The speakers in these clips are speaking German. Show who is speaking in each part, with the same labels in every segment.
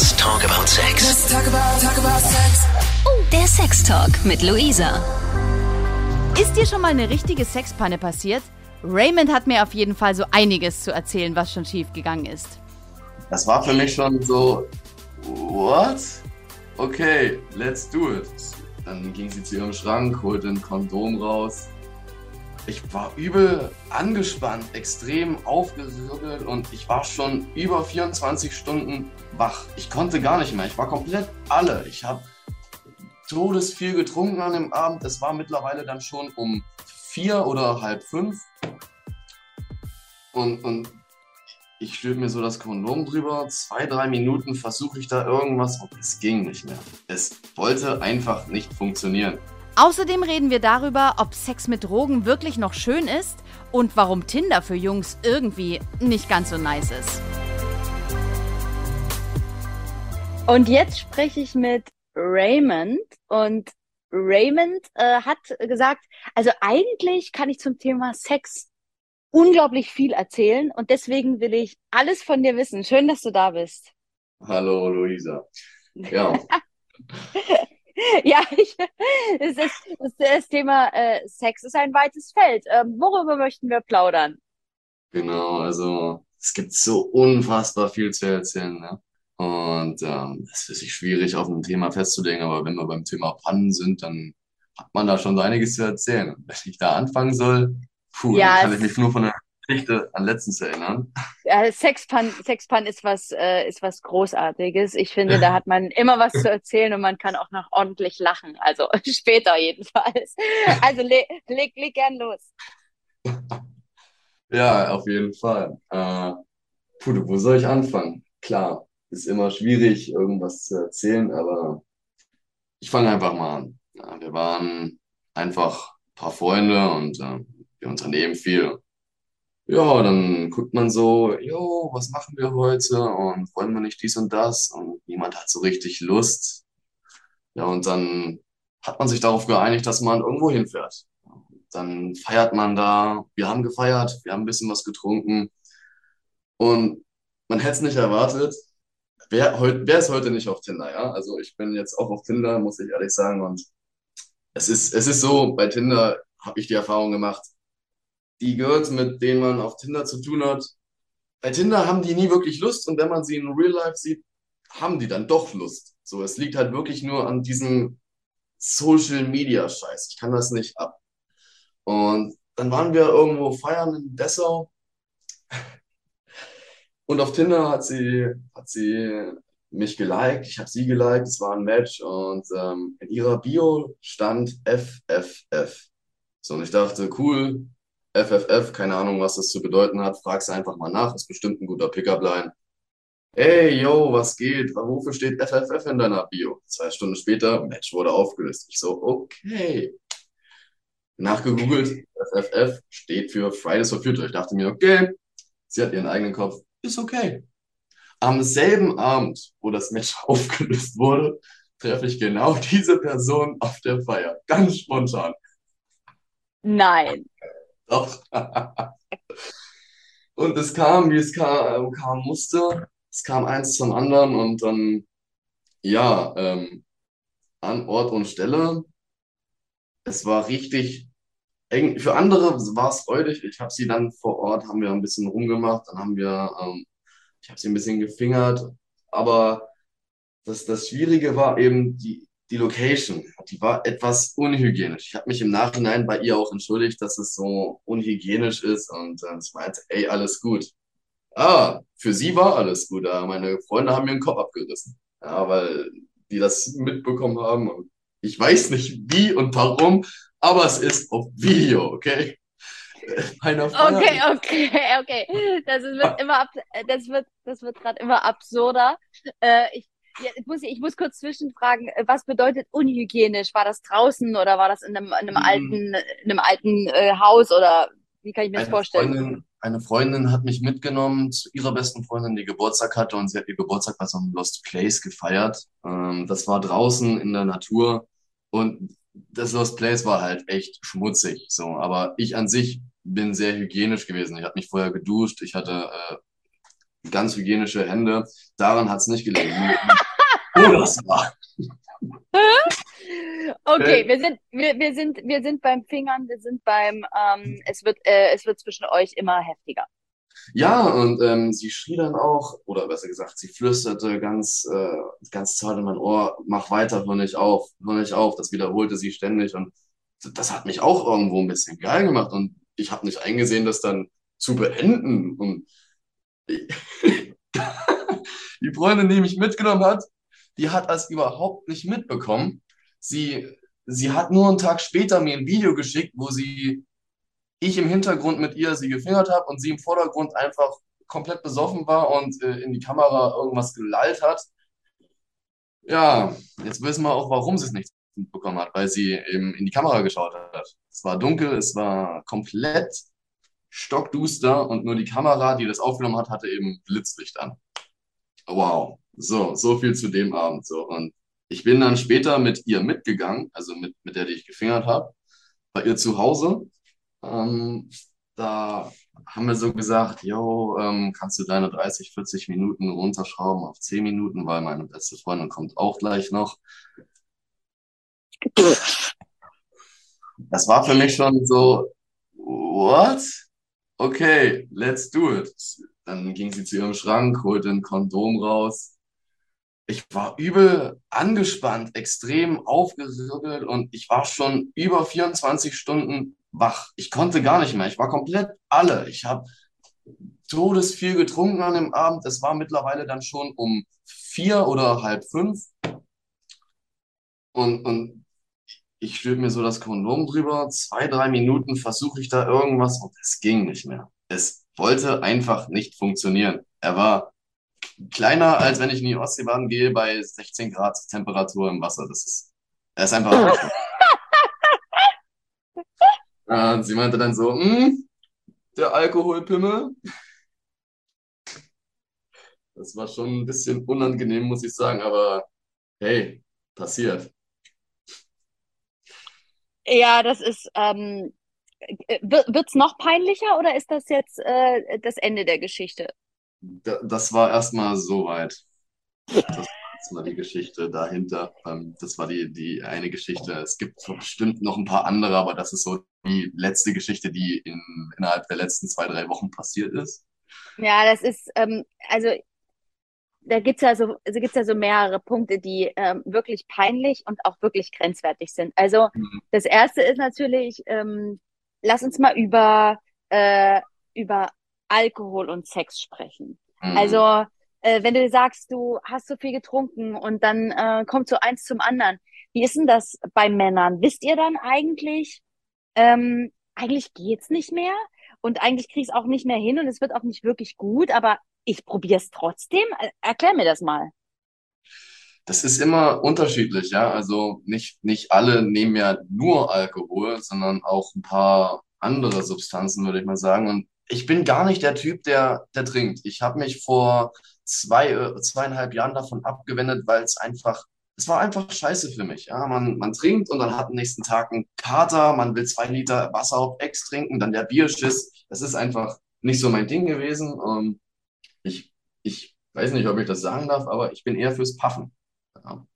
Speaker 1: Let's talk about sex.
Speaker 2: Let's talk about, talk about sex.
Speaker 3: Oh, der Sextalk mit Luisa.
Speaker 4: Ist dir schon mal eine richtige Sexpanne passiert? Raymond hat mir auf jeden Fall so einiges zu erzählen, was schon schief gegangen ist.
Speaker 5: Das war für mich schon so, what? Okay, let's do it. Dann ging sie zu ihrem Schrank, holte ein Kondom raus. Ich war übel angespannt, extrem aufgerüttelt und ich war schon über 24 Stunden wach. Ich konnte gar nicht mehr. Ich war komplett alle. Ich habe todesviel getrunken an dem Abend. Es war mittlerweile dann schon um vier oder halb fünf. Und, und ich stülpe mir so das Kondom drüber. Zwei, drei Minuten versuche ich da irgendwas und es ging nicht mehr. Es wollte einfach nicht funktionieren.
Speaker 4: Außerdem reden wir darüber, ob Sex mit Drogen wirklich noch schön ist und warum Tinder für Jungs irgendwie nicht ganz so nice ist.
Speaker 6: Und jetzt spreche ich mit Raymond und Raymond äh, hat gesagt, also eigentlich kann ich zum Thema Sex unglaublich viel erzählen und deswegen will ich alles von dir wissen. Schön, dass du da bist.
Speaker 5: Hallo Luisa. Ja.
Speaker 6: ja, ich, es ist, das, das Thema äh, Sex ist ein weites Feld. Ähm, worüber möchten wir plaudern?
Speaker 5: Genau, also es gibt so unfassbar viel zu erzählen. Ne? Und ähm, es ist sich schwierig, auf ein Thema festzulegen, aber wenn wir beim Thema Pannen sind, dann hat man da schon so einiges zu erzählen. Und wenn ich da anfangen soll, puh,
Speaker 6: Ja,
Speaker 5: dann kann ich
Speaker 6: es-
Speaker 5: mich nur von der Geschichte an letztens erinnern.
Speaker 6: Ja, Sexpan, Sexpan ist was, äh, ist was Großartiges. Ich finde, da hat man immer was zu erzählen und man kann auch noch ordentlich lachen. Also später jedenfalls. Also leg, leg, leg gern los.
Speaker 5: Ja, auf jeden Fall. Äh, puh, wo soll ich anfangen? Klar, ist immer schwierig, irgendwas zu erzählen, aber ich fange einfach mal an. Ja, wir waren einfach ein paar Freunde und äh, wir unternehmen viel. Ja, dann guckt man so, jo, was machen wir heute? Und wollen wir nicht dies und das? Und niemand hat so richtig Lust. Ja, und dann hat man sich darauf geeinigt, dass man irgendwo hinfährt. Dann feiert man da. Wir haben gefeiert, wir haben ein bisschen was getrunken. Und man hätte es nicht erwartet. Wer, heut, wer ist heute nicht auf Tinder, ja? Also ich bin jetzt auch auf Tinder, muss ich ehrlich sagen. Und es ist, es ist so, bei Tinder habe ich die Erfahrung gemacht, die Girls, mit denen man auf Tinder zu tun hat, bei Tinder haben die nie wirklich Lust und wenn man sie in Real Life sieht, haben die dann doch Lust. So, es liegt halt wirklich nur an diesem Social Media Scheiß. Ich kann das nicht ab. Und dann waren wir irgendwo feiern in Dessau und auf Tinder hat sie, hat sie mich geliked, ich habe sie geliked, es war ein Match und ähm, in ihrer Bio stand FFF. So, und ich dachte, cool, FFF, keine Ahnung, was das zu bedeuten hat, frag sie einfach mal nach, ist bestimmt ein guter Pickup-Line. Hey, yo, was geht? Wofür steht FFF in deiner Bio? Zwei Stunden später, Match wurde aufgelöst. Ich so, okay. Nachgegoogelt, FFF steht für Fridays for Future. Ich dachte mir, okay, sie hat ihren eigenen Kopf, ist okay. Am selben Abend, wo das Match aufgelöst wurde, treffe ich genau diese Person auf der Feier. Ganz spontan.
Speaker 6: Nein.
Speaker 5: Doch. Und es kam, wie es kam, kam musste. Es kam eins zum anderen und dann, ja, ähm, an Ort und Stelle. Es war richtig eng. Für andere war es freudig. Ich habe sie dann vor Ort, haben wir ein bisschen rumgemacht. Dann haben wir, ähm, ich habe sie ein bisschen gefingert. Aber das, das Schwierige war eben die, die Location. Die war etwas unhygienisch. Ich habe mich im Nachhinein bei ihr auch entschuldigt, dass es so unhygienisch ist und äh, ich meinte, ey, alles gut. Ah, für sie war alles gut. Aber meine Freunde haben mir den Kopf abgerissen. Ja, weil die das mitbekommen haben. Ich weiß nicht wie und warum, aber es ist auf Video, okay?
Speaker 6: Okay, okay, okay. Das wird immer ab, das wird, das wird gerade immer absurder. Äh, ich, ja, ich muss, ich muss kurz zwischenfragen, äh, was bedeutet unhygienisch? War das draußen oder war das in einem, in einem
Speaker 5: Mhm.
Speaker 6: alten, in einem alten äh, Haus oder wie kann ich mir das
Speaker 5: Eine
Speaker 6: vorstellen?
Speaker 5: Freundin, eine Freundin hat mich mitgenommen zu ihrer besten Freundin, die Geburtstag hatte und sie hat ihr Geburtstag bei so einem Lost Place gefeiert. Ähm, das war draußen in der Natur und das Lost Place war halt echt schmutzig, so. Aber ich an sich bin sehr hygienisch gewesen. Ich habe mich vorher geduscht, ich hatte äh, ganz hygienische Hände. Daran hat es nicht gelegen. das war.
Speaker 6: Okay, wir sind, wir, wir sind, wir sind beim Fingern, wir sind beim, ähm, es wird, äh, es wird zwischen euch immer heftiger.
Speaker 5: Ja, und ähm, sie schrie dann auch, oder besser gesagt, sie flüsterte ganz, äh, ganz zart in mein Ohr, mach weiter, hör nicht auf, hör nicht auf. Das wiederholte sie ständig und das hat mich auch irgendwo ein bisschen geil gemacht und ich habe nicht eingesehen, das dann zu beenden. Und die Freundin, die mich mitgenommen hat, die hat das überhaupt nicht mitbekommen. Sie, sie hat nur einen Tag später mir ein Video geschickt, wo sie, ich im Hintergrund mit ihr sie gefingert habe und sie im Vordergrund einfach komplett besoffen war und äh, in die Kamera irgendwas gelallt hat. Ja, jetzt wissen wir auch, warum sie es nicht mitbekommen hat, weil sie eben in die Kamera geschaut hat. Es war dunkel, es war komplett stockduster und nur die Kamera, die das aufgenommen hat, hatte eben Blitzlicht an. Wow, so, so viel zu dem Abend so. Und ich bin dann später mit ihr mitgegangen, also mit, mit der, die ich gefingert habe, bei ihr zu Hause. Ähm, da haben wir so gesagt, yo, ähm, kannst du deine 30, 40 Minuten runterschrauben auf 10 Minuten, weil meine beste Freundin kommt auch gleich noch. Das war für mich schon so, what? Okay, let's do it. Dann ging sie zu ihrem Schrank, holte ein Kondom raus. Ich war übel angespannt, extrem aufgeribbelt und ich war schon über 24 Stunden wach. Ich konnte gar nicht mehr. Ich war komplett alle. Ich habe todesviel getrunken an dem Abend. Es war mittlerweile dann schon um vier oder halb fünf. Und, und ich stülpe mir so das Kondom drüber. Zwei, drei Minuten versuche ich da irgendwas und es ging nicht mehr. Es wollte einfach nicht funktionieren. Er war kleiner, als wenn ich in die Ostsee baden gehe, bei 16 Grad Temperatur im Wasser. Das ist, er ist einfach. Und sie meinte dann so, "Hm, der Alkoholpimmel. Das war schon ein bisschen unangenehm, muss ich sagen, aber hey, passiert.
Speaker 6: Ja, das ist, ähm, wird es noch peinlicher oder ist das jetzt äh, das Ende der Geschichte?
Speaker 5: Da- Das war erstmal soweit. Das war erstmal die Geschichte dahinter. Ähm, Das war die, die eine Geschichte. Es gibt bestimmt noch ein paar andere, aber das ist so die letzte Geschichte, die in, innerhalb der letzten zwei, drei Wochen passiert ist.
Speaker 6: Ja, das ist, ähm, also da gibt's ja so, also gibt's ja so mehrere Punkte, die ähm, wirklich peinlich und auch wirklich grenzwertig sind. Also
Speaker 5: Mhm.
Speaker 6: das erste ist natürlich, ähm, lass uns mal über, äh, über Alkohol und Sex sprechen.
Speaker 5: Mhm.
Speaker 6: Also, äh, wenn du sagst, du hast so viel getrunken und dann äh, kommt so eins zum anderen. Wie ist denn das bei Männern? Wisst ihr dann eigentlich, ähm, eigentlich geht's nicht mehr und eigentlich krieg ich's auch nicht mehr hin und es wird auch nicht wirklich gut, aber ich probier's trotzdem? Er- Erklär mir das mal.
Speaker 5: Das ist immer unterschiedlich, ja. Also nicht, nicht alle nehmen ja nur Alkohol, sondern auch ein paar andere Substanzen, würde ich mal sagen. Und ich bin gar nicht der Typ, der, der trinkt. Ich habe mich vor zwei, äh, zweieinhalb Jahren davon abgewendet, weil es einfach, es war einfach scheiße für mich. Ja, man, man trinkt und dann hat am nächsten Tag einen Kater, man will zwei Liter Wasser auf Ex trinken, dann der Bierschiss. Das ist einfach nicht so mein Ding gewesen. Und ich, ich weiß nicht, ob ich das sagen darf, aber ich bin eher fürs Puffen. Ja.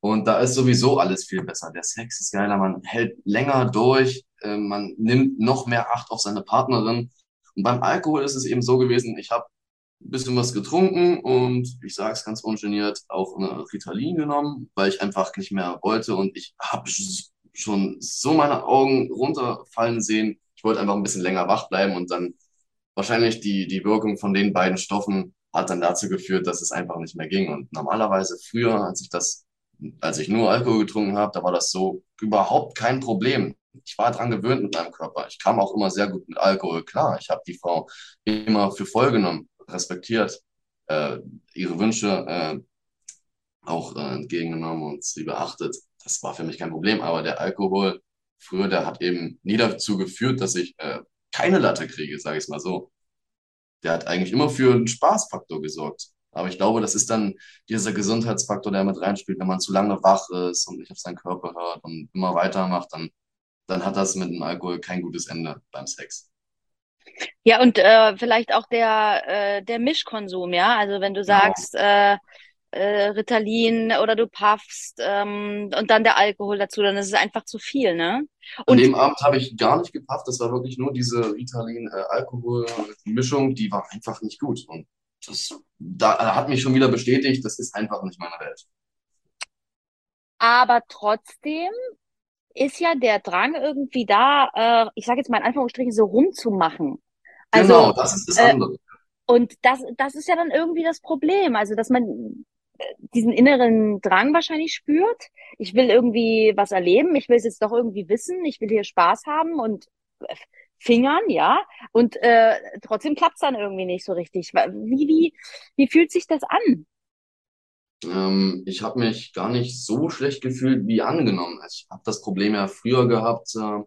Speaker 5: Und da ist sowieso alles viel besser. Der Sex ist geiler, man hält länger durch, äh, man nimmt noch mehr Acht auf seine Partnerin. Und beim Alkohol ist es eben so gewesen, ich habe ein bisschen was getrunken und ich sage es ganz ungeniert, auch eine Ritalin genommen, weil ich einfach nicht mehr wollte und ich habe schon so meine Augen runterfallen sehen. Ich wollte einfach ein bisschen länger wach bleiben und dann wahrscheinlich die, die Wirkung von den beiden Stoffen hat dann dazu geführt, dass es einfach nicht mehr ging. Und normalerweise früher, als ich das, als ich nur Alkohol getrunken habe, da war das so überhaupt kein Problem. Ich war dran gewöhnt mit meinem Körper. Ich kam auch immer sehr gut mit Alkohol klar. Ich habe die Frau immer für voll genommen, respektiert, äh, ihre Wünsche äh, auch äh, entgegengenommen und sie beachtet. Das war für mich kein Problem. Aber der Alkohol früher, der hat eben nie dazu geführt, dass ich äh, keine Latte kriege, sage ich es mal so. Der hat eigentlich immer für einen Spaßfaktor gesorgt. Aber ich glaube, das ist dann dieser Gesundheitsfaktor, der mit reinspielt. Wenn man zu lange wach ist und nicht auf seinen Körper hört und immer weitermacht, dann, dann hat das mit dem Alkohol kein gutes Ende beim Sex.
Speaker 6: Ja, und äh, vielleicht auch der, äh, der Mischkonsum, ja. Also wenn du
Speaker 5: Genau.
Speaker 6: sagst, äh, äh, Ritalin oder du puffst ähm, und dann der Alkohol dazu, dann ist es einfach zu viel, ne?
Speaker 5: An
Speaker 6: Und
Speaker 5: dem Abend habe ich gar nicht gepafft. Das war wirklich nur diese Ritalin-Alkohol-Mischung, die war einfach nicht gut. Und das da hat mich schon wieder bestätigt, das ist einfach nicht meine Welt.
Speaker 6: aber trotzdem ist ja der Drang irgendwie da, äh, ich sage jetzt mal in Anführungsstrichen, so rumzumachen. Also,
Speaker 5: Genau, das ist das
Speaker 6: äh,
Speaker 5: andere.
Speaker 6: und das, das ist ja dann irgendwie das Problem. Also, dass man äh, diesen inneren Drang wahrscheinlich spürt. Ich will irgendwie was erleben, ich will es jetzt doch irgendwie wissen, ich will hier Spaß haben und äh, fingern, ja. Und äh, trotzdem klappt es dann irgendwie nicht so richtig. Wie, wie, wie fühlt sich das an?
Speaker 5: Ähm, ich habe mich gar nicht so schlecht gefühlt wie angenommen. Also ich habe das Problem ja früher gehabt, äh,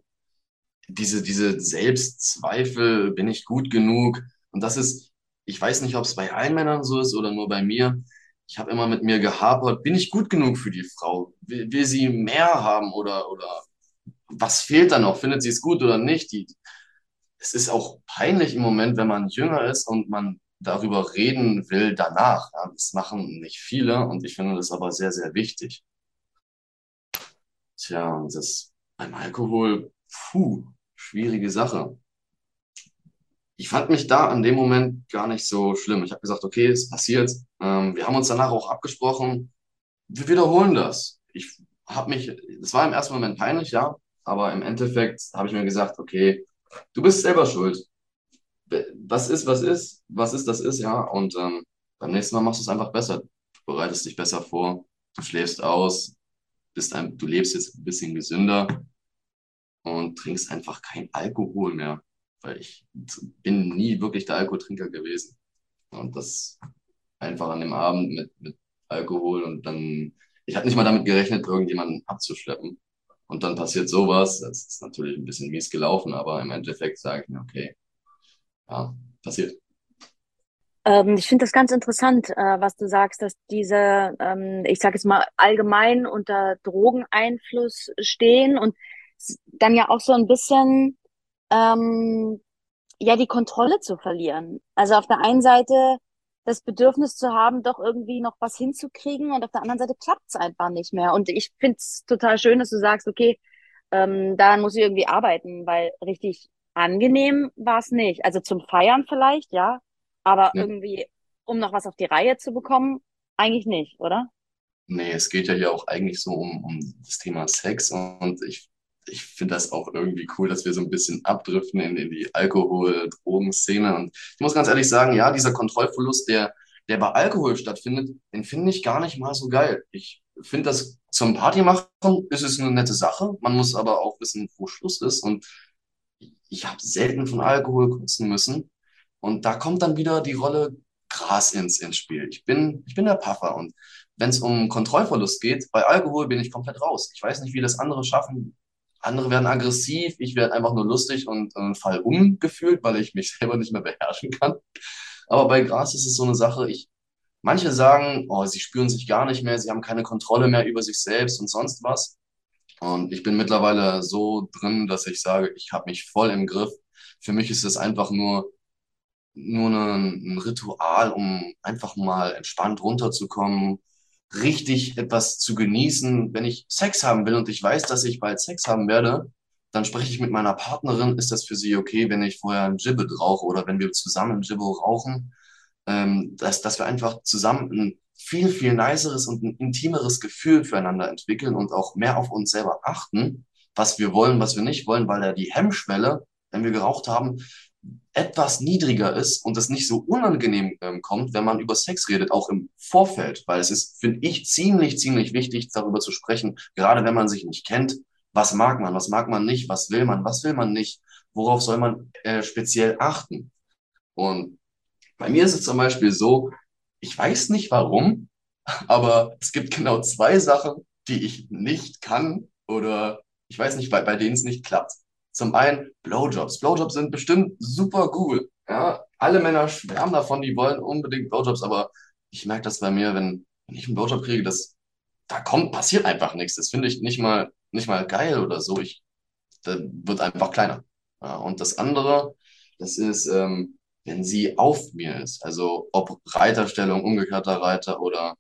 Speaker 5: diese, diese Selbstzweifel, bin ich gut genug? Und das ist, ich weiß nicht, ob es bei allen Männern so ist oder nur bei mir. Ich habe immer mit mir gehapert, bin ich gut genug für die Frau? Will, will sie mehr haben oder, oder was fehlt da noch? Findet sie es gut oder nicht? Die, es ist auch peinlich im Moment, wenn man jünger ist und man darüber reden will danach. Ja, das machen nicht viele und ich finde das aber sehr, sehr wichtig. Tja, und das beim Alkohol, puh, schwierige Sache. Ich fand mich da an dem Moment gar nicht so schlimm. Ich habe gesagt, okay, es passiert. Ähm, wir haben uns danach auch abgesprochen. Wir wiederholen das. Ich habe mich, es war im ersten Moment peinlich, ja, aber im Endeffekt habe ich mir gesagt, okay, du bist selber schuld. Was ist, was ist, was ist, das ist, ja. Und ähm, beim nächsten Mal machst du es einfach besser. Du bereitest dich besser vor, du schläfst aus, bist ein, du lebst jetzt ein bisschen gesünder und trinkst einfach kein Alkohol mehr. Weil ich bin nie wirklich der Alkoholtrinker gewesen. Und das einfach an dem Abend mit, mit Alkohol und dann, ich habe nicht mal damit gerechnet, irgendjemanden abzuschleppen. Und dann passiert sowas. Das ist natürlich ein bisschen mies gelaufen, aber im Endeffekt sage ich mir, okay, ja, passiert.
Speaker 6: Ähm, ich finde das ganz interessant, äh, was du sagst, dass diese, ähm, ich sage jetzt mal, allgemein unter Drogeneinfluss stehen und dann ja auch so ein bisschen ähm, ja die Kontrolle zu verlieren. Also auf der einen Seite das Bedürfnis zu haben, doch irgendwie noch was hinzukriegen und auf der anderen Seite klappt es einfach nicht mehr. Und ich finde es total schön, dass du sagst, okay, ähm, daran muss ich irgendwie arbeiten, weil richtig angenehm war es nicht. Also zum Feiern vielleicht, ja, aber
Speaker 5: Ja.
Speaker 6: irgendwie, um noch was auf die Reihe zu bekommen, eigentlich nicht, oder?
Speaker 5: Nee, es geht ja hier auch eigentlich so um, um das Thema Sex und ich, ich finde das auch irgendwie cool, dass wir so ein bisschen abdriften in, in die Alkohol-Drogen-Szene. Und ich muss ganz ehrlich sagen, ja, dieser Kontrollverlust, der, der bei Alkohol stattfindet, den finde ich gar nicht mal so geil. Ich finde das zum Party machen ist es eine nette Sache. Man muss aber auch wissen, wo Schluss ist. Und ich habe selten von Alkohol kotzen müssen. Und da kommt dann wieder die Rolle Gras ins, ins Spiel. Ich bin, ich bin der Puffer und wenn es um Kontrollverlust geht, bei Alkohol bin ich komplett raus. Ich weiß nicht, wie das andere schaffen. Andere werden aggressiv, ich werde einfach nur lustig und äh, fall umgefühlt, weil ich mich selber nicht mehr beherrschen kann. Aber bei Gras ist es so eine Sache, ich, manche sagen, oh, sie spüren sich gar nicht mehr, sie haben keine Kontrolle mehr über sich selbst und sonst was. Und ich bin mittlerweile so drin, dass ich sage, ich habe mich voll im Griff. Für mich ist es einfach nur nur ein, ein Ritual, um einfach mal entspannt runterzukommen, richtig etwas zu genießen. Wenn ich Sex haben will und ich weiß, dass ich bald Sex haben werde, dann spreche ich mit meiner Partnerin, ist das für sie okay, wenn ich vorher ein Gibbet rauche oder wenn wir zusammen ein Gibbo rauchen, ähm, dass, dass wir einfach zusammen ein viel, viel niceres und ein intimeres Gefühl füreinander entwickeln und auch mehr auf uns selber achten, was wir wollen, was wir nicht wollen, weil da die Hemmschwelle, wenn wir geraucht haben, etwas niedriger ist und es nicht so unangenehm ähm, kommt, wenn man über Sex redet, auch im Vorfeld, weil es ist, finde ich, ziemlich, ziemlich wichtig, darüber zu sprechen, gerade wenn man sich nicht kennt. Was mag man, was mag man nicht, was will man, was will man nicht, worauf soll man äh, speziell achten? Und bei mir ist es zum Beispiel so, ich weiß nicht warum, aber es gibt genau zwei Sachen, die ich nicht kann oder ich weiß nicht, bei, bei denen es nicht klappt. Zum einen Blowjobs. Blowjobs sind bestimmt super cool. Ja, alle Männer schwärmen davon, die wollen unbedingt Blowjobs, aber ich merke das bei mir, wenn, wenn ich einen Blowjob kriege, das, da kommt, passiert einfach nichts. Das finde ich nicht mal, nicht mal geil oder so. Ich, da wird einfach kleiner. Ja, und das andere, Das ist, ähm, wenn sie auf mir ist. Also ob Reiterstellung, umgekehrter Reiter oder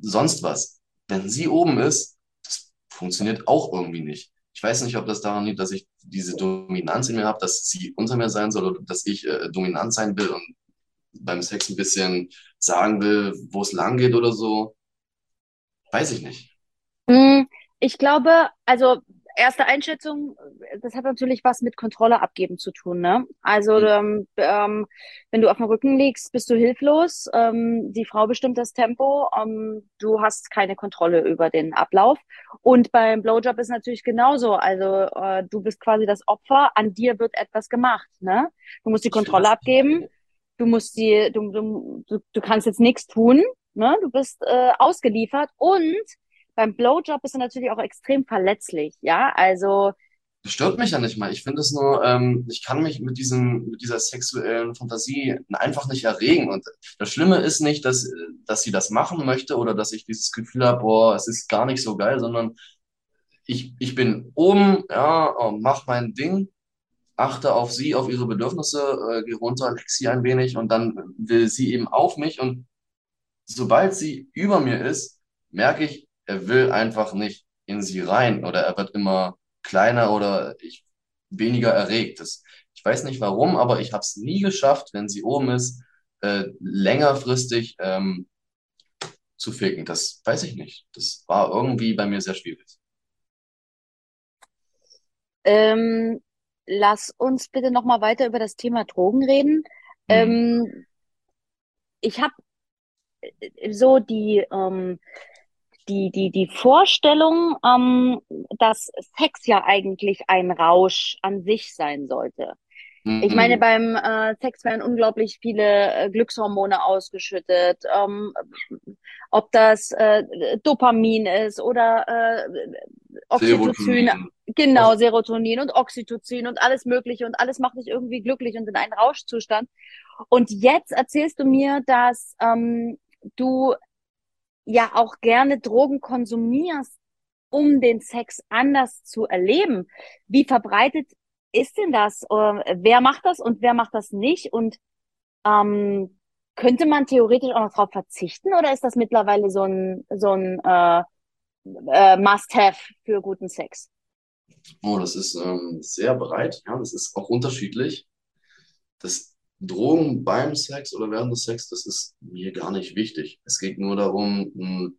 Speaker 5: sonst was. Wenn sie oben ist, das funktioniert auch irgendwie nicht. Ich weiß nicht, ob das daran liegt, dass ich diese Dominanz in mir habe, dass sie unter mir sein soll oder dass ich äh, dominant sein will und beim Sex ein bisschen sagen will, wo es lang geht oder so. Weiß ich nicht.
Speaker 6: Mm, Ich glaube, also erste Einschätzung, das hat natürlich was mit Kontrolle abgeben zu tun, ne? Also
Speaker 5: Hm.
Speaker 6: ähm, ähm, wenn du auf dem Rücken liegst, bist du hilflos. Ähm, die Frau bestimmt das Tempo. Ähm, du hast keine Kontrolle über den Ablauf. Und beim Blowjob ist natürlich genauso. Also äh, du bist quasi das Opfer. An dir wird etwas gemacht, ne? Du musst die Kontrolle abgeben. Du musst die, du, du, du, du kannst jetzt nichts tun, ne? Du bist äh, ausgeliefert und beim Blowjob bist du natürlich auch extrem verletzlich, ja? Also,
Speaker 5: Das stört mich ja nicht mal. Ich finde es nur, ähm, ich kann mich mit diesem, mit dieser sexuellen Fantasie einfach nicht erregen. Und das Schlimme ist nicht, dass, dass sie das machen möchte oder dass ich dieses Gefühl habe, boah, es ist gar nicht so geil, sondern ich, ich bin oben, ja, und mach mein Ding, achte auf sie, auf ihre Bedürfnisse, äh, gehe runter, leck sie ein wenig und dann will sie eben auf mich und sobald sie über mir ist, merke ich, er will einfach nicht in sie rein oder er wird immer kleiner oder ich weniger erregt. Das, ich weiß nicht warum, aber ich habe es nie geschafft, wenn sie oben ist, äh, längerfristig ähm, zu ficken. Das weiß ich nicht. Das war irgendwie bei mir sehr schwierig.
Speaker 6: ähm, lass uns bitte nochmal weiter über das Thema Drogen reden.
Speaker 5: Hm.
Speaker 6: Ähm, ich habe so die, ähm, die, die, die Vorstellung, ähm, dass Sex ja eigentlich ein Rausch an sich sein sollte. Ich meine,
Speaker 5: Mhm.
Speaker 6: beim äh, Sex werden unglaublich viele äh, Glückshormone ausgeschüttet. Ähm, ob das äh, Dopamin ist oder äh, Oxytocin,
Speaker 5: Serotonin.
Speaker 6: genau, Serotonin und Oxytocin und alles Mögliche und alles macht dich irgendwie glücklich und in einen Rauschzustand. Und jetzt erzählst du mir, dass ähm, du ja auch gerne Drogen konsumierst, um den Sex anders zu erleben. Wie verbreitet ist denn das? Äh, wer macht das und wer macht das nicht? Und ähm, könnte man theoretisch auch noch darauf verzichten oder ist das mittlerweile so ein, so ein äh, äh, Must-have für guten Sex?
Speaker 5: Oh, das ist ähm, sehr breit. Ja, das ist auch unterschiedlich. Das Drogen beim Sex oder während des Sex, das ist mir gar nicht wichtig. Es geht nur darum, mh,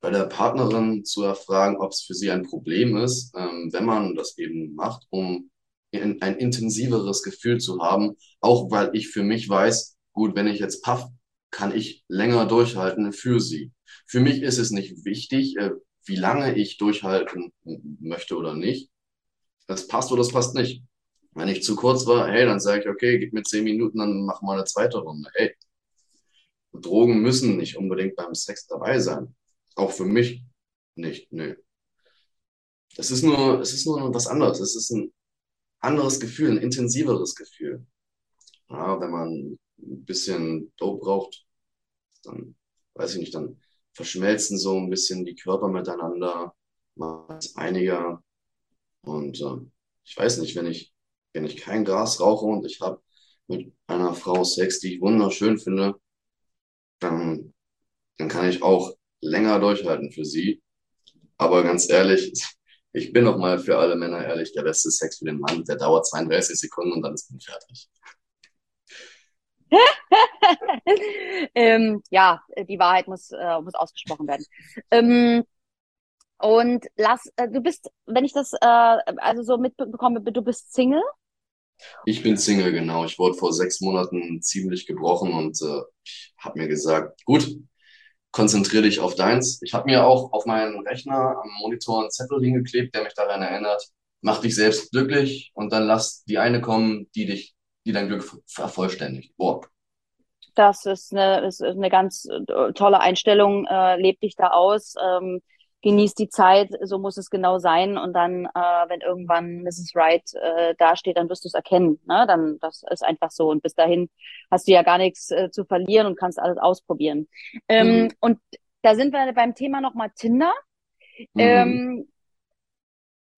Speaker 5: bei der Partnerin zu erfragen, ob es für sie ein Problem ist, ähm, wenn man das eben macht, um ein, intensiveres Gefühl zu haben. Auch weil ich für mich weiß, gut, wenn ich jetzt paff, kann ich länger durchhalten für sie. Für mich ist es nicht wichtig, äh, wie lange ich durchhalten möchte oder nicht. Das passt oder das passt nicht. Wenn ich zu kurz war, hey, dann sage ich, okay, gib mir zehn Minuten, dann mach mal eine zweite Runde. Hey, Drogen müssen nicht unbedingt beim Sex dabei sein. Auch für mich nicht, nö. Es ist nur, es ist nur was anderes. Es ist ein anderes Gefühl, ein intensiveres Gefühl. Ja, wenn man ein bisschen Dope braucht, dann weiß ich nicht, dann verschmelzen so ein bisschen die Körper miteinander, ist einiger. Und äh, ich weiß nicht, wenn ich, wenn ich kein Gras rauche und ich habe mit einer Frau Sex, die ich wunderschön finde, dann, dann kann ich auch länger durchhalten für sie. Aber ganz ehrlich, ich bin noch mal für alle Männer ehrlich, der beste Sex für den Mann, der dauert 32 Sekunden und dann ist man fertig.
Speaker 6: ähm, ja, die Wahrheit muss, äh, muss ausgesprochen werden. Ähm, und lass, äh, du bist, wenn ich das äh, also so mitbekomme, du bist Single?
Speaker 5: Ich bin Single, genau. Ich wurde vor sechs Monaten ziemlich gebrochen und äh, habe mir gesagt, gut, konzentriere dich auf deins. Ich habe mir auch auf meinen Rechner am Monitor einen Zettel hingeklebt, der mich daran erinnert, mach dich selbst glücklich und dann lass die eine kommen, die dich, die dein Glück vervollständigt. Boah.
Speaker 6: Das ist eine, ist eine ganz äh, tolle Einstellung. Äh, leb dich da aus, ähm, genieß die Zeit, so muss es genau sein. Und dann, äh, wenn irgendwann Mrs. Wright äh, dasteht, dann wirst du es erkennen. Ne? Dann, das ist einfach so. Und bis dahin hast du ja gar nichts äh, zu verlieren und kannst alles ausprobieren. Ähm,
Speaker 5: Mhm.
Speaker 6: und da sind wir beim Thema nochmal Tinder.
Speaker 5: Mhm.
Speaker 6: Ähm,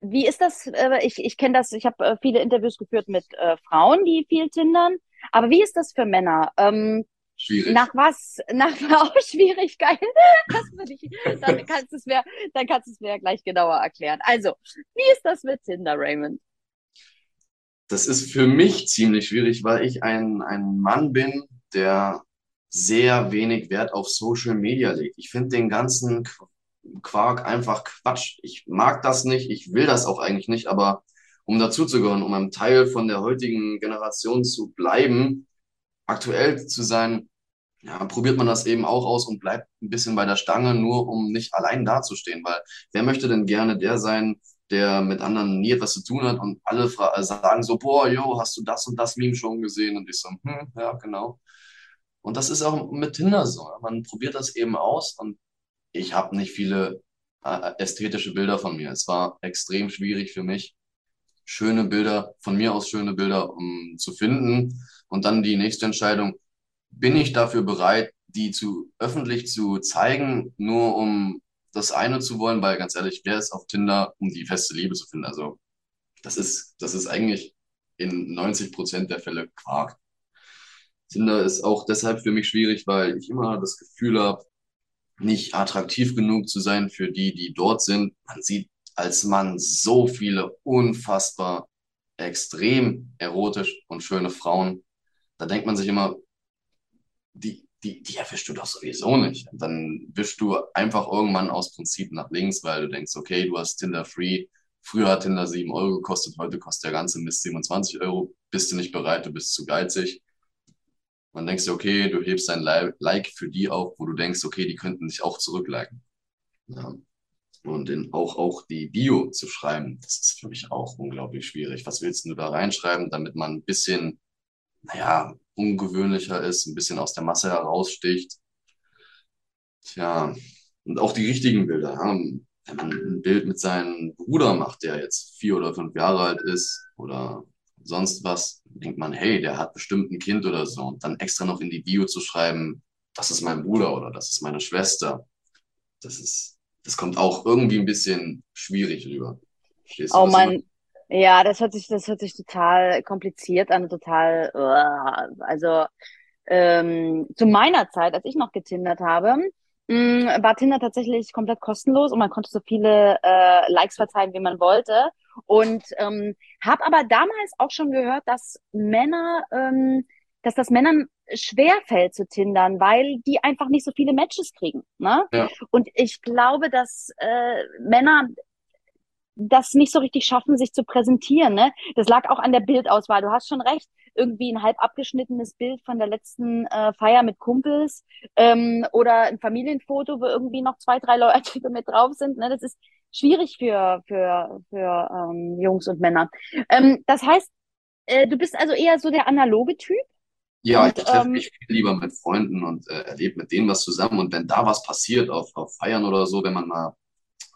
Speaker 6: wie ist das? Äh, ich ich kenne das, ich habe äh, viele Interviews geführt mit äh, Frauen, die viel tindern. Aber wie ist das für Männer? Ähm,
Speaker 5: Schwierig.
Speaker 6: nach was? Nach auch schwierig, geil. Das würde ich, dann kannst du es mir, dann kannst du es mir ja gleich genauer erklären. Also, wie ist das mit Tinder, Raymond?
Speaker 5: Das ist für mich ziemlich schwierig, weil ich ein, ein Mann bin, der sehr wenig Wert auf Social Media legt. Ich finde den ganzen Qu- Quark einfach Quatsch. Ich mag das nicht, ich will das auch eigentlich nicht, aber um dazuzugehören, um ein Teil von der heutigen Generation zu bleiben, aktuell zu sein, ja, probiert man das eben auch aus und bleibt ein bisschen bei der Stange, nur um nicht allein dazustehen. Weil wer möchte denn gerne der sein, der mit anderen nie etwas zu tun hat und alle äh, sagen so, boah, yo, hast du das und das Meme schon gesehen? Und ich so, hm, ja, genau. Und das ist auch mit Tinder so. Man probiert das eben aus und ich habe nicht viele äh, ästhetische Bilder von mir. Es war extrem schwierig für mich, schöne Bilder, von mir aus schöne Bilder um, zu finden. Und dann die nächste Entscheidung, bin ich dafür bereit, die zu öffentlich zu zeigen, nur um das eine zu wollen, weil ganz ehrlich, wer ist auf Tinder, um die feste Liebe zu finden? Also das ist, das ist eigentlich in 90 Prozent der Fälle Quark. Tinder ist auch deshalb für mich schwierig, weil ich immer das Gefühl habe, nicht attraktiv genug zu sein für die, die dort sind. Man sieht als Mann so viele unfassbar extrem erotisch und schöne Frauen. Da denkt man sich immer, die, die, die erwischst du doch sowieso nicht. Und dann wischst du einfach irgendwann aus Prinzip nach links, weil du denkst, okay, du hast Tinder Free. Früher hat Tinder 7 Euro gekostet, heute kostet der ganze Mist 27 Euro. Bist du nicht bereit, du bist zu geizig. Man denkst dir, okay, du hebst dein Li- Like für die auf, wo du denkst, okay, die könnten dich auch zurückliken. Ja. Und in, auch, auch die Bio zu schreiben, das ist für mich auch unglaublich schwierig. Was willst du da reinschreiben, damit man ein bisschen, naja, ungewöhnlicher ist, ein bisschen aus der Masse heraussticht? Tja, und auch die richtigen Bilder. Ja. Wenn man ein Bild mit seinem Bruder macht, der jetzt vier oder fünf Jahre alt ist oder sonst was, denkt man, hey, der hat bestimmt ein Kind oder so. Und dann extra noch in die Bio zu schreiben, das ist mein Bruder oder das ist meine Schwester. Das ist, das kommt auch irgendwie ein bisschen schwierig rüber. Verstehst du,
Speaker 6: Oh? Mann, ja, das hört sich, das hört sich total kompliziert an, total, uah. also ähm, zu meiner Zeit, als ich noch getindert habe, mh, war Tinder tatsächlich komplett kostenlos und man konnte so viele äh, Likes verteilen, wie man wollte. Und ähm, habe aber damals auch schon gehört, dass Männer, ähm, dass das Männern schwer fällt zu tindern, weil die einfach nicht so viele Matches kriegen. Ne?
Speaker 5: Ja.
Speaker 6: Und ich glaube, dass äh, Männer das nicht so richtig schaffen, sich zu präsentieren. Ne? Das lag auch an der Bildauswahl. Du hast schon recht. Irgendwie ein halb abgeschnittenes Bild von der letzten äh, Feier mit Kumpels ähm, oder ein Familienfoto, wo irgendwie noch zwei, drei Leute mit drauf sind. Ne? Das ist schwierig für, für, für ähm, Jungs und Männer. Ähm, das heißt, äh, du bist also eher so der analoge Typ.
Speaker 5: Ja,
Speaker 6: Und,
Speaker 5: ich treffe
Speaker 6: ähm,
Speaker 5: mich viel lieber mit Freunden und äh, erlebe mit denen was zusammen. Und wenn da was passiert auf, auf Feiern oder so, wenn man mal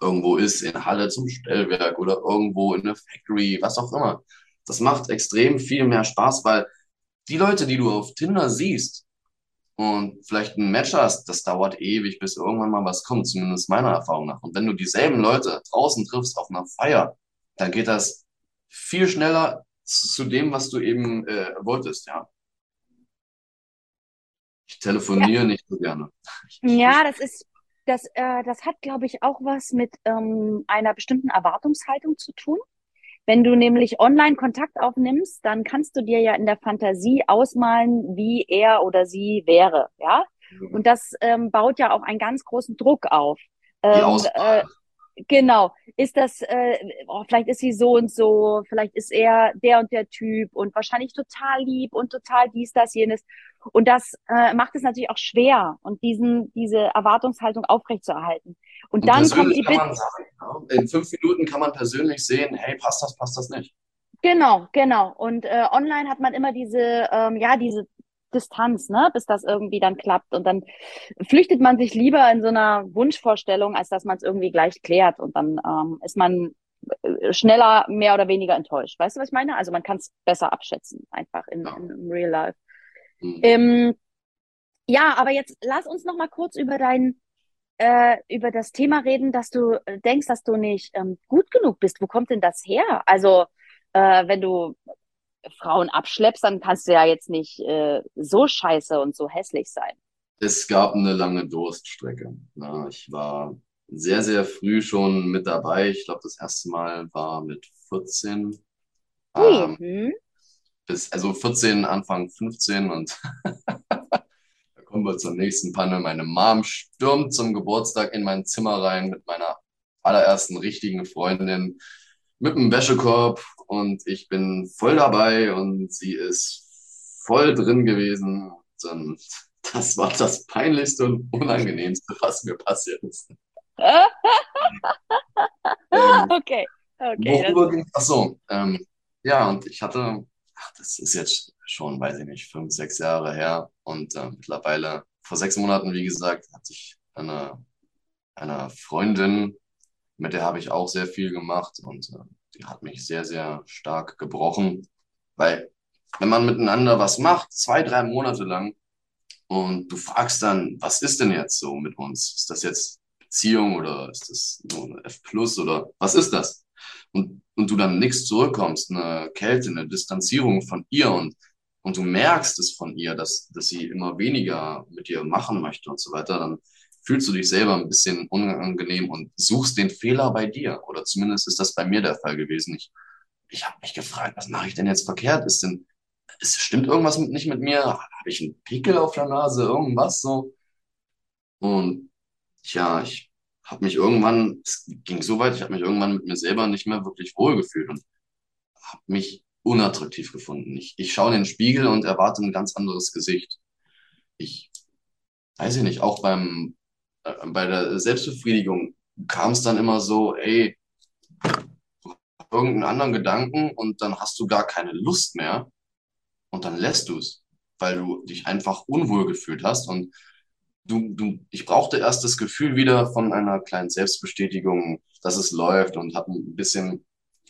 Speaker 5: irgendwo ist, in Halle zum Stellwerk oder irgendwo in der Factory, was auch immer, das macht extrem viel mehr Spaß, weil die Leute, die du auf Tinder siehst und vielleicht ein Match hast, das dauert ewig, bis irgendwann mal was kommt, zumindest meiner Erfahrung nach. Und wenn du dieselben Leute draußen triffst auf einer Feier, dann geht das viel schneller zu dem, was du eben äh, wolltest, ja. Ich telefoniere nicht so gerne.
Speaker 6: Ja, das ist, das, äh, das hat, glaube ich, auch was mit ähm, einer bestimmten Erwartungshaltung zu tun. Wenn du nämlich online Kontakt aufnimmst, dann kannst du dir ja in der Fantasie ausmalen, wie er oder sie wäre, ja? Und das ähm, baut ja auch einen ganz großen Druck auf.
Speaker 5: die
Speaker 6: Ähm, äh. Genau. Ist das, äh, oh, vielleicht ist sie so und so, vielleicht ist er der und der Typ und wahrscheinlich total lieb und total dies, das, jenes. Und das äh, macht es natürlich auch schwer, und diesen, diese Erwartungshaltung aufrechtzuerhalten. Und
Speaker 5: Und
Speaker 6: dann kommt die Bitte,
Speaker 5: ja, in fünf Minuten kann man persönlich sehen, hey, passt das, passt das nicht.
Speaker 6: genau, genau. Und äh, online hat man immer diese, ähm, ja, diese Distanz, ne, bis das irgendwie dann klappt. Und dann flüchtet man sich lieber in so einer Wunschvorstellung, als dass man es irgendwie gleich klärt. Und dann ähm, ist man äh, schneller mehr oder weniger enttäuscht. Weißt du, was ich meine? Also man kann es besser abschätzen, einfach in,
Speaker 5: Ja.
Speaker 6: in, im Real Life.
Speaker 5: Hm.
Speaker 6: Ähm, ja, aber jetzt lass uns noch mal kurz über dein äh, über das Thema reden, dass du äh, denkst, dass du nicht ähm, gut genug bist. Wo kommt denn das her? Also, äh, wenn du Frauen abschleppst, dann kannst du ja jetzt nicht äh, so scheiße und so hässlich sein.
Speaker 5: Es gab eine lange Durststrecke. Ja, ich war sehr, sehr früh schon mit dabei. Ich glaube, das erste Mal war mit 14.
Speaker 6: Ui,
Speaker 5: Ähm,
Speaker 6: hm?
Speaker 5: bis, also 14, Anfang 15 und da kommen wir zur nächsten Panne. Meine Mom stürmt zum Geburtstag in mein Zimmer rein mit meiner allerersten richtigen Freundin mit einem Wäschekorb und ich bin voll dabei und sie ist voll drin gewesen. Und das war das Peinlichste und Unangenehmste, was mir passiert ist. Ähm,
Speaker 6: Okay, okay. Das,
Speaker 5: Worüber ging Ach so, ähm, ja, und ich hatte, ach, das ist jetzt schon, weiß ich nicht, fünf, sechs Jahre her. Und äh, mittlerweile, vor sechs Monaten, wie gesagt, hatte ich eine, eine Freundin, mit der habe ich auch sehr viel gemacht und äh, die hat mich sehr, sehr stark gebrochen. Weil, wenn man miteinander was macht, zwei, drei Monate lang, und du fragst dann, was ist denn jetzt so mit uns? Ist das jetzt Beziehung oder ist das nur eine F plus oder was ist das? Und, und du dann nichts zurückkommst, eine Kälte, eine Distanzierung von ihr und, und du merkst es von ihr, dass, dass sie immer weniger mit dir machen möchte und so weiter, dann fühlst du dich selber ein bisschen unangenehm und suchst den Fehler bei dir. Oder zumindest ist das bei mir der Fall gewesen. Ich, ich habe mich gefragt, was mache ich denn jetzt verkehrt? Ist denn, ist, stimmt irgendwas mit, nicht mit mir? Habe ich einen Pickel auf der Nase? Irgendwas so? Und ja, ich habe mich irgendwann, es ging so weit, ich habe mich irgendwann mit mir selber nicht mehr wirklich wohlgefühlt und habe mich unattraktiv gefunden. Ich, ich schaue in den Spiegel und erwarte ein ganz anderes Gesicht. Ich weiß ich nicht, auch beim, bei der Selbstbefriedigung kam es dann immer so, ey, irgendeinen anderen Gedanken und dann hast du gar keine Lust mehr und dann lässt du es, weil du dich einfach unwohl gefühlt hast und du, du, ich brauchte erst das Gefühl wieder von einer kleinen Selbstbestätigung, dass es läuft und habe ein bisschen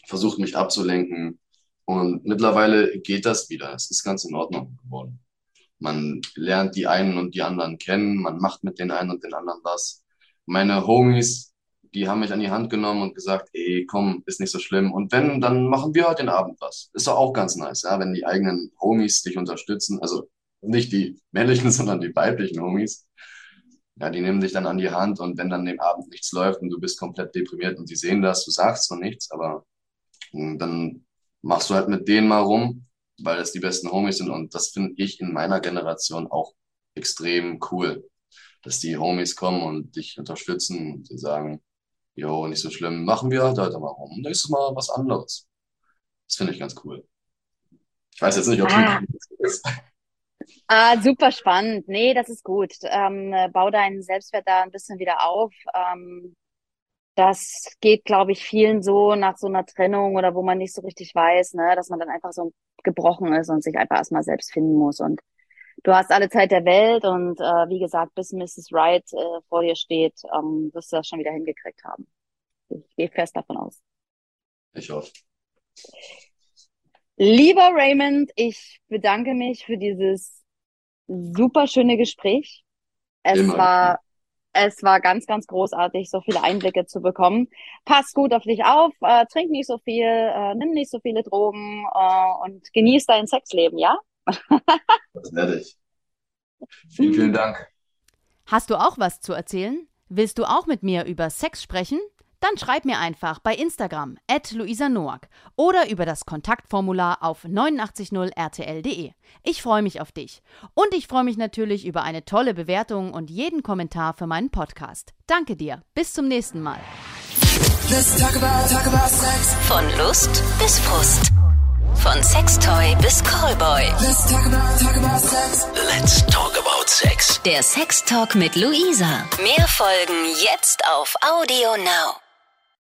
Speaker 5: versucht, mich abzulenken. Und mittlerweile geht das wieder. Es ist ganz in Ordnung geworden. Man lernt die einen und die anderen kennen, man macht mit den einen und den anderen was. Meine Homies, die haben mich an die Hand genommen und gesagt, ey, komm, ist nicht so schlimm. Und wenn, dann machen wir heute den Abend was. Ist doch auch ganz nice, ja, wenn die eigenen Homies dich unterstützen. Also nicht die männlichen, sondern die weiblichen Homies. Ja, die nehmen dich dann an die Hand und wenn dann den Abend nichts läuft und du bist komplett deprimiert und die sehen das, du sagst so nichts, aber mh, dann machst du halt mit denen mal rum, weil das die besten Homies sind und das finde ich in meiner Generation auch extrem cool, dass die Homies kommen und dich unterstützen und dir sagen, jo, nicht so schlimm, machen wir halt heute mal rum. Nächstes Mal was anderes. Das finde ich ganz cool. Ich weiß jetzt nicht, ob es
Speaker 6: Ah,
Speaker 5: ist.
Speaker 6: ah, super spannend. Nee, das ist gut. Ähm, äh, bau deinen Selbstwert da ein bisschen wieder auf. Ähm, das geht, glaube ich, vielen so nach so einer Trennung oder wo man nicht so richtig weiß, ne, dass man dann einfach so gebrochen ist und sich einfach erstmal selbst finden muss. Und du hast alle Zeit der Welt und äh, wie gesagt, bis Mrs. Right äh, vor dir steht, ähm, wirst du das schon wieder hingekriegt haben. Ich gehe fest davon aus.
Speaker 5: Ich hoffe.
Speaker 6: Lieber Raymond, ich bedanke mich für dieses super schöne Gespräch. Es
Speaker 5: Immer.
Speaker 6: war, es war ganz, ganz großartig, so viele Einblicke zu bekommen. Pass gut auf dich auf, äh, trink nicht so viel, äh, nimm nicht so viele Drogen äh, und genieß dein Sexleben, ja?
Speaker 5: Das werde ich. Vielen, vielen Dank.
Speaker 4: Hast du auch was zu erzählen? Willst du auch mit mir über Sex sprechen? Dann schreib mir einfach bei Instagram at Luisa Noack oder über das Kontaktformular auf 890rtl.de. Ich freue mich auf dich. Und ich freue mich natürlich über eine tolle Bewertung und jeden Kommentar für meinen Podcast. Danke dir. Bis zum nächsten Mal.
Speaker 2: Let's talk about, talk about sex.
Speaker 3: Von Lust bis Frust. Von Sextoy bis Callboy.
Speaker 2: Let's talk about, talk about sex.
Speaker 1: Let's talk about sex.
Speaker 3: Der Sextalk mit Luisa. Mehr Folgen jetzt auf Audio Now.